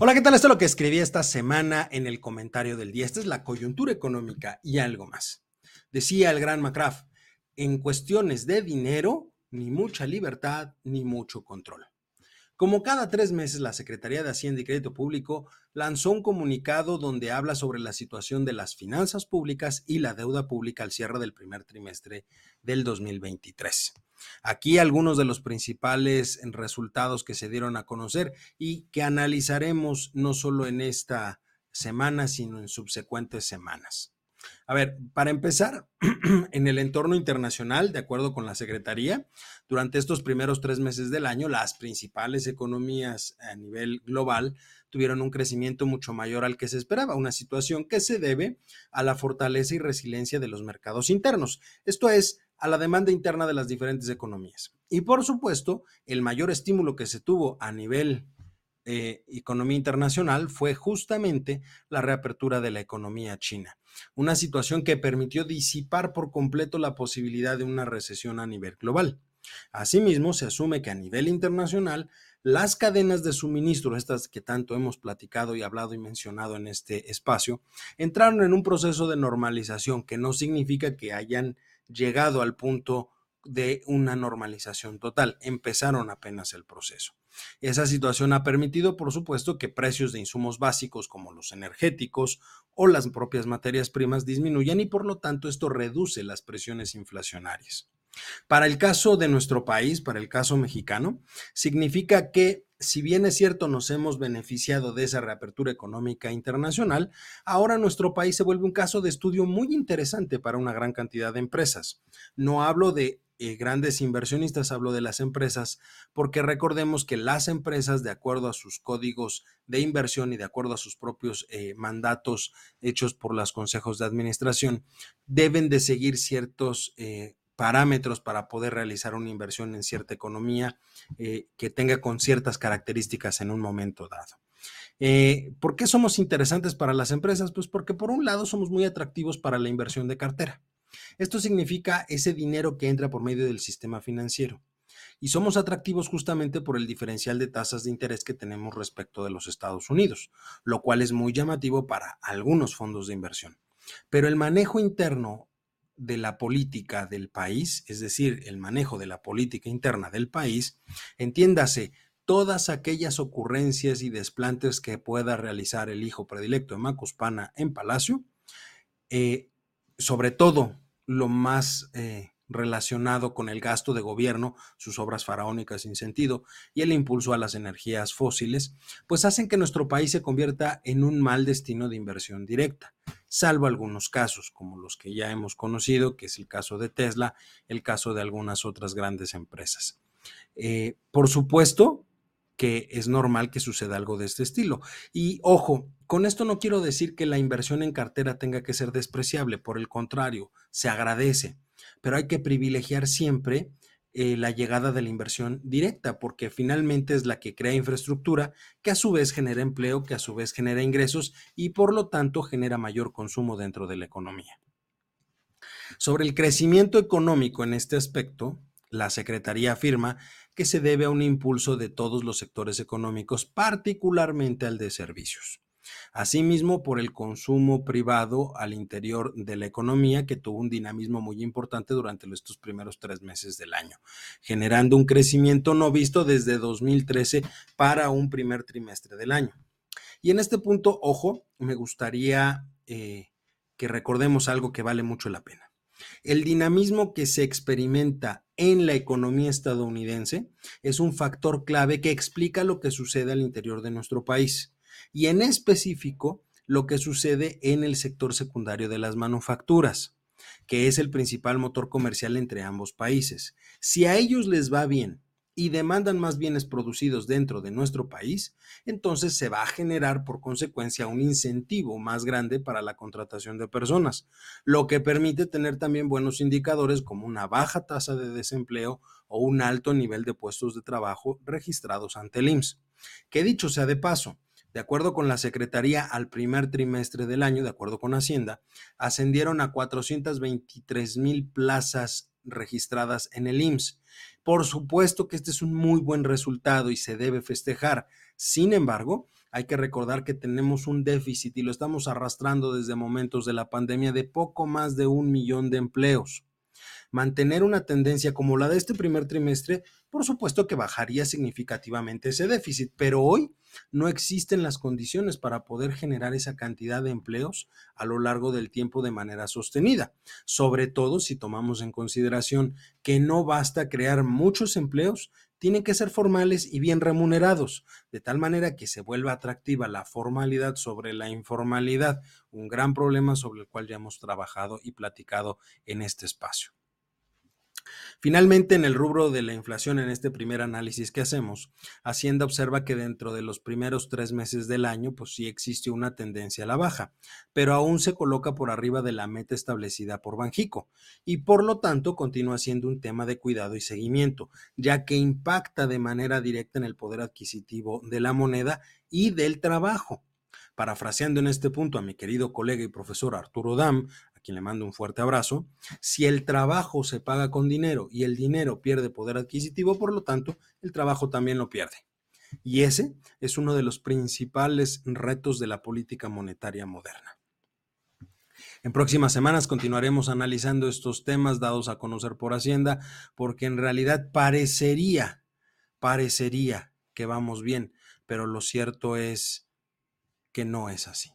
Hola, ¿qué tal? Esto es lo que escribí esta semana en el comentario del día. Esta es la coyuntura económica y algo más. Decía el gran McCraft, en cuestiones de dinero, ni mucha libertad ni mucho control. Como cada tres meses, la Secretaría de Hacienda y Crédito Público lanzó un comunicado donde habla sobre la situación de las finanzas públicas y la deuda pública al cierre del primer trimestre del 2023. Aquí algunos de los principales resultados que se dieron a conocer y que analizaremos no solo en esta semana, sino en subsecuentes semanas. A ver, para empezar, en el entorno internacional, de acuerdo con la Secretaría, durante estos primeros tres meses del año, las principales economías a nivel global tuvieron un crecimiento mucho mayor al que se esperaba, una situación que se debe a la fortaleza y resiliencia de los mercados internos, esto es, a la demanda interna de las diferentes economías. Y por supuesto, el mayor estímulo que se tuvo a nivel eh, economía internacional fue justamente la reapertura de la economía china, una situación que permitió disipar por completo la posibilidad de una recesión a nivel global. Asimismo, se asume que a nivel internacional, las cadenas de suministro, estas que tanto hemos platicado y hablado y mencionado en este espacio, entraron en un proceso de normalización que no significa que hayan llegado al punto de una normalización total. Empezaron apenas el proceso. Esa situación ha permitido, por supuesto, que precios de insumos básicos como los energéticos o las propias materias primas disminuyan y por lo tanto esto reduce las presiones inflacionarias. Para el caso de nuestro país, para el caso mexicano, significa que si bien es cierto nos hemos beneficiado de esa reapertura económica internacional, ahora nuestro país se vuelve un caso de estudio muy interesante para una gran cantidad de empresas. No hablo de eh, grandes inversionistas, hablo de las empresas, porque recordemos que las empresas, de acuerdo a sus códigos de inversión y de acuerdo a sus propios eh, mandatos hechos por los consejos de administración, deben de seguir ciertos eh, parámetros para poder realizar una inversión en cierta economía que tenga con ciertas características en un momento dado. ¿Por qué somos interesantes para las empresas? Pues porque por un lado somos muy atractivos para la inversión de cartera. Esto significa ese dinero que entra por medio del sistema financiero. Y somos atractivos justamente por el diferencial de tasas de interés que tenemos respecto de los Estados Unidos, lo cual es muy llamativo para algunos fondos de inversión. Pero el manejo interno de la política del país, es decir, el manejo de la política interna del país, entiéndase, todas aquellas ocurrencias y desplantes que pueda realizar el hijo predilecto de Macuspana en Palacio, eh, sobre todo lo más eh, relacionado con el gasto de gobierno, sus obras faraónicas sin sentido y el impulso a las energías fósiles, pues hacen que nuestro país se convierta en un mal destino de inversión directa, salvo algunos casos, como los que ya hemos conocido, que es el caso de Tesla, el caso de algunas otras grandes empresas. Eh, por supuesto, que es normal que suceda algo de este estilo. Y ojo, con esto no quiero decir que la inversión en cartera tenga que ser despreciable, por el contrario, se agradece, pero hay que privilegiar siempre eh, la llegada de la inversión directa, porque finalmente es la que crea infraestructura, que a su vez genera empleo, que a su vez genera ingresos y por lo tanto genera mayor consumo dentro de la economía. Sobre el crecimiento económico en este aspecto, la Secretaría afirma que se debe a un impulso de todos los sectores económicos, particularmente al de servicios. Asimismo, por el consumo privado al interior de la economía, que tuvo un dinamismo muy importante durante estos primeros tres meses del año, generando un crecimiento no visto desde 2013 para un primer trimestre del año. Y en este punto, ojo, me gustaría eh, que recordemos algo que vale mucho la pena. El dinamismo que se experimenta en la economía estadounidense es un factor clave que explica lo que sucede al interior de nuestro país y en específico lo que sucede en el sector secundario de las manufacturas, que es el principal motor comercial entre ambos países. Si a ellos les va bien y demandan más bienes producidos dentro de nuestro país, entonces se va a generar por consecuencia un incentivo más grande para la contratación de personas, lo que permite tener también buenos indicadores como una baja tasa de desempleo o un alto nivel de puestos de trabajo registrados ante el IMSS. Que dicho sea de paso, de acuerdo con la Secretaría, al primer trimestre del año, de acuerdo con Hacienda, ascendieron a 423 mil plazas registradas en el IMSS. Por supuesto que este es un muy buen resultado y se debe festejar. Sin embargo, hay que recordar que tenemos un déficit y lo estamos arrastrando desde momentos de la pandemia de poco más de un millón de empleos. Mantener una tendencia como la de este primer trimestre, por supuesto que bajaría significativamente ese déficit, pero hoy no existen las condiciones para poder generar esa cantidad de empleos a lo largo del tiempo de manera sostenida, sobre todo si tomamos en consideración que no basta crear muchos empleos, tienen que ser formales y bien remunerados, de tal manera que se vuelva atractiva la formalidad sobre la informalidad, un gran problema sobre el cual ya hemos trabajado y platicado en este espacio. Finalmente, en el rubro de la inflación, en este primer análisis que hacemos, Hacienda observa que dentro de los primeros tres meses del año, pues sí existe una tendencia a la baja, pero aún se coloca por arriba de la meta establecida por Banjico y por lo tanto continúa siendo un tema de cuidado y seguimiento, ya que impacta de manera directa en el poder adquisitivo de la moneda y del trabajo. Parafraseando en este punto a mi querido colega y profesor Arturo Dam, quien le mando un fuerte abrazo, si el trabajo se paga con dinero y el dinero pierde poder adquisitivo, por lo tanto, el trabajo también lo pierde. Y ese es uno de los principales retos de la política monetaria moderna. En próximas semanas continuaremos analizando estos temas dados a conocer por Hacienda, porque en realidad parecería, parecería que vamos bien, pero lo cierto es que no es así.